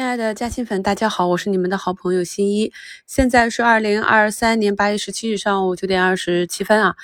亲爱的嘉兴粉，大家好，我是你们的好朋友新一。现在是二零二三年八月十七日上午九点二十七分啊。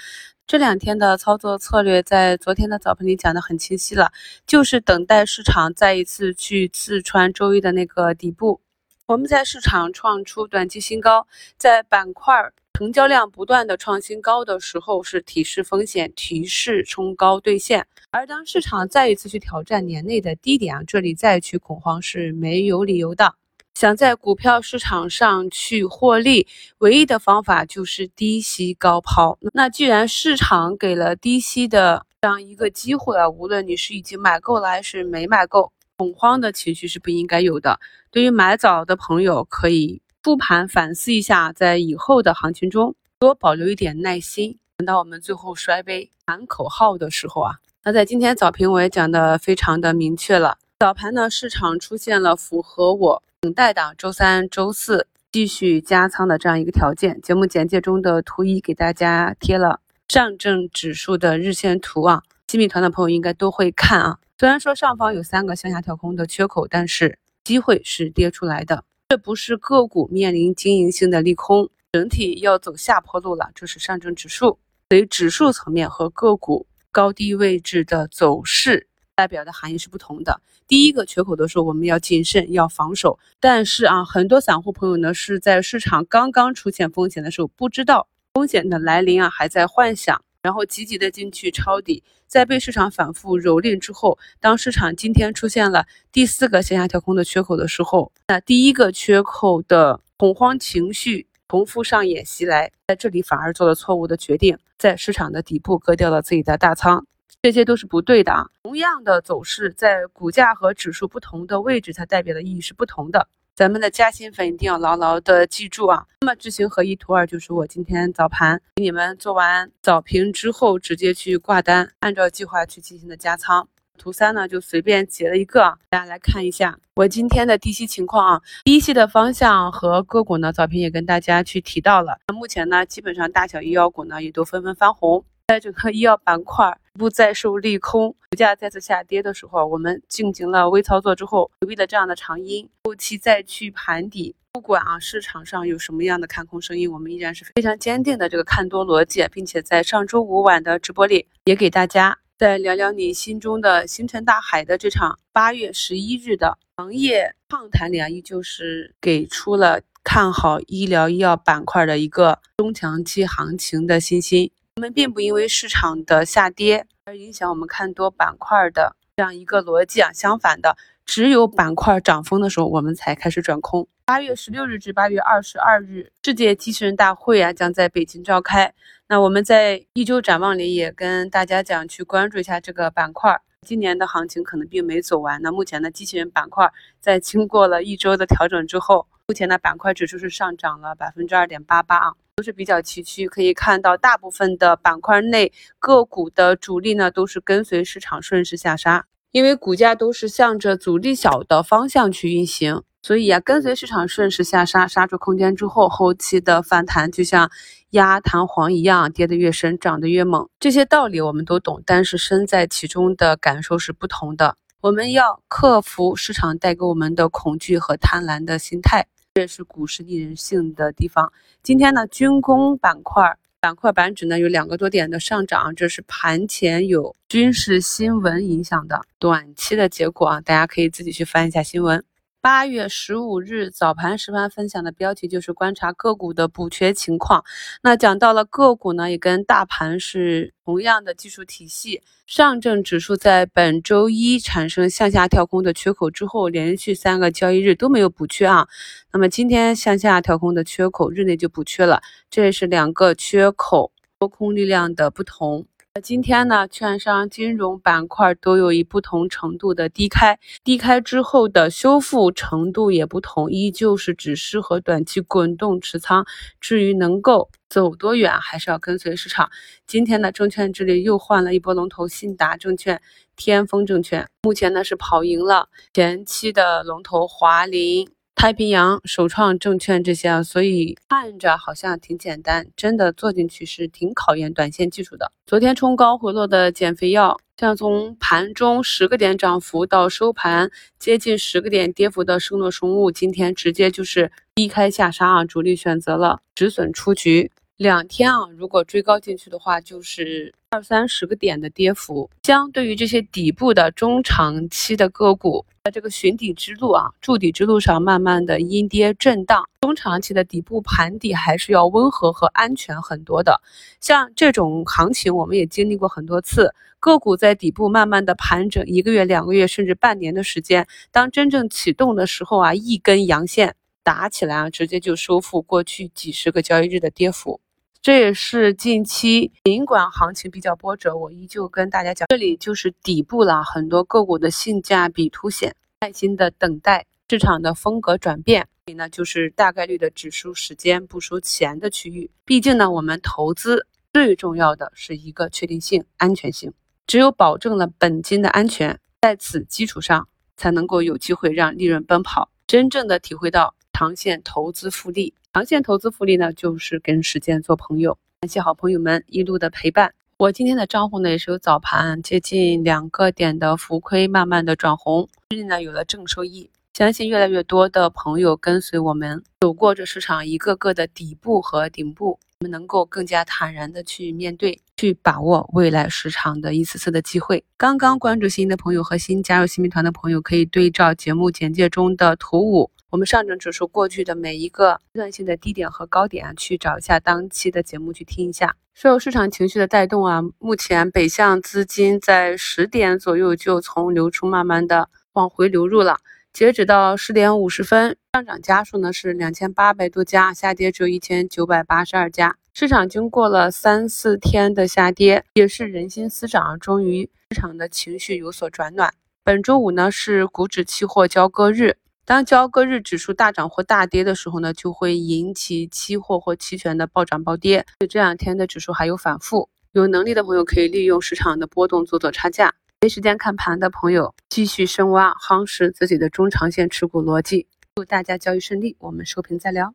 这两天的操作策略在昨天的早盘里讲的很清晰了，就是等待市场再一次去刺穿周一的那个底部。我们在市场创出短期新高，在板块成交量不断的创新高的时候，是提示风险，提示冲高兑现。而当市场再一次去挑战年内的低点啊，这里再去恐慌是没有理由的。想在股票市场上去获利，唯一的方法就是低吸高抛。那既然市场给了低吸的这样一个机会啊，无论你是已经买够了还是没买够，恐慌的情绪是不应该有的。对于买早的朋友，可以复盘反思一下，在以后的行情中多保留一点耐心，等到我们最后摔杯喊口号的时候啊。那在今天早评我也讲的非常的明确了，早盘呢市场出现了符合我等待的周三、周四继续加仓的这样一个条件。节目简介中的图一给大家贴了上证指数的日线图啊，新米团的朋友应该都会看啊。虽然说上方有三个向下跳空的缺口，但是机会是跌出来的。这不是个股面临经营性的利空，整体要走下坡路了。这是上证指数，所以指数层面和个股。高低位置的走势代表的含义是不同的。第一个缺口的时候，我们要谨慎，要防守。但是啊，很多散户朋友呢是在市场刚刚出现风险的时候，不知道风险的来临啊，还在幻想，然后积极的进去抄底，在被市场反复蹂躏之后，当市场今天出现了第四个向下跳空的缺口的时候，那第一个缺口的恐慌情绪。重复上演袭来，在这里反而做了错误的决定，在市场的底部割掉了自己的大仓，这些都是不对的啊。同样的走势，在股价和指数不同的位置，它代表的意义是不同的。咱们的嘉兴粉一定要牢牢的记住啊。那么知行合一图二就是我今天早盘给你们做完早评之后，直接去挂单，按照计划去进行的加仓。图三呢，就随便截了一个，大家来看一下我今天的低吸情况啊。低吸的方向和个股呢，早评也跟大家去提到了。那目前呢，基本上大小医药股呢也都纷纷翻红，在整个医药板块不再受利空，股价再次下跌的时候，我们进行了微操作之后，回避了这样的长阴，后期再去盘底。不管啊市场上有什么样的看空声音，我们依然是非常坚定的这个看多逻辑，并且在上周五晚的直播里也给大家。再聊聊你心中的星辰大海的这场八月十一日的行业畅谈里啊，依旧是给出了看好医疗医药板块的一个中长期行情的信心。我们并不因为市场的下跌而影响我们看多板块的这样一个逻辑啊，相反的，只有板块涨疯的时候，我们才开始转空。八月十六日至八月二十二日，世界机器人大会啊将在北京召开。那我们在一周展望里也跟大家讲，去关注一下这个板块。今年的行情可能并没走完。那目前的机器人板块在经过了一周的调整之后，目前的板块指数是上涨了百分之二点八八啊，都是比较崎岖。可以看到，大部分的板块内个股的主力呢都是跟随市场顺势下杀，因为股价都是向着阻力小的方向去运行。所以啊，跟随市场顺势下杀，杀出空间之后，后期的反弹就像压弹簧一样，跌得越深，涨得越猛。这些道理我们都懂，但是身在其中的感受是不同的。我们要克服市场带给我们的恐惧和贪婪的心态，这是股市逆人性的地方。今天呢，军工板块板块板指呢有两个多点的上涨，这是盘前有军事新闻影响的短期的结果啊，大家可以自己去翻一下新闻。八月十五日早盘实盘分享的标题就是观察个股的补缺情况。那讲到了个股呢，也跟大盘是同样的技术体系。上证指数在本周一产生向下跳空的缺口之后，连续三个交易日都没有补缺啊。那么今天向下跳空的缺口日内就补缺了，这也是两个缺口多空力量的不同。今天呢，券商、金融板块都有以不同程度的低开，低开之后的修复程度也不同，依旧是只适合短期滚动持仓。至于能够走多远，还是要跟随市场。今天的证券这里又换了一波龙头，信达证券、天风证券，目前呢是跑赢了前期的龙头华林。太平洋、首创证券这些啊，所以看着好像挺简单，真的做进去是挺考验短线技术的。昨天冲高回落的减肥药，像从盘中十个点涨幅到收盘接近十个点跌幅的生诺生物，今天直接就是低开下杀啊，主力选择了止损出局。两天啊，如果追高进去的话，就是二三十个点的跌幅。相对于这些底部的中长期的个股，在这个寻底之路啊，筑底之路上，慢慢的阴跌震荡。中长期的底部盘底还是要温和和安全很多的。像这种行情，我们也经历过很多次，个股在底部慢慢的盘整一个月、两个月，甚至半年的时间，当真正启动的时候啊，一根阳线打起来啊，直接就收复过去几十个交易日的跌幅。这也是近期尽管行情比较波折，我依旧跟大家讲，这里就是底部了，很多个股的性价比凸显，耐心的等待市场的风格转变。这里呢，就是大概率的只输时间不输钱的区域。毕竟呢，我们投资最重要的是一个确定性、安全性，只有保证了本金的安全，在此基础上才能够有机会让利润奔跑，真正的体会到长线投资复利。长线投资复利呢，就是跟时间做朋友。感谢好朋友们一路的陪伴。我今天的账户呢，也是有早盘接近两个点的浮亏，慢慢的转红，最近呢有了正收益。相信越来越多的朋友跟随我们走过这市场一个个的底部和顶部，我们能够更加坦然的去面对，去把握未来市场的一次次的机会。刚刚关注新的朋友和新加入新民团的朋友，可以对照节目简介中的图五。我们上证指数过去的每一个阶段性的低点和高点啊，去找一下当期的节目去听一下。受市场情绪的带动啊，目前北向资金在十点左右就从流出慢慢的往回流入了。截止到十点五十分，上涨家数呢是两千八百多家，下跌只有一千九百八十二家。市场经过了三四天的下跌，也是人心思涨，终于市场的情绪有所转暖。本周五呢是股指期货交割日。当交割日指数大涨或大跌的时候呢，就会引起期货或期权的暴涨暴跌。所以这两天的指数还有反复，有能力的朋友可以利用市场的波动做做差价。没时间看盘的朋友，继续深挖夯实自己的中长线持股逻辑。祝大家交易顺利，我们收评再聊。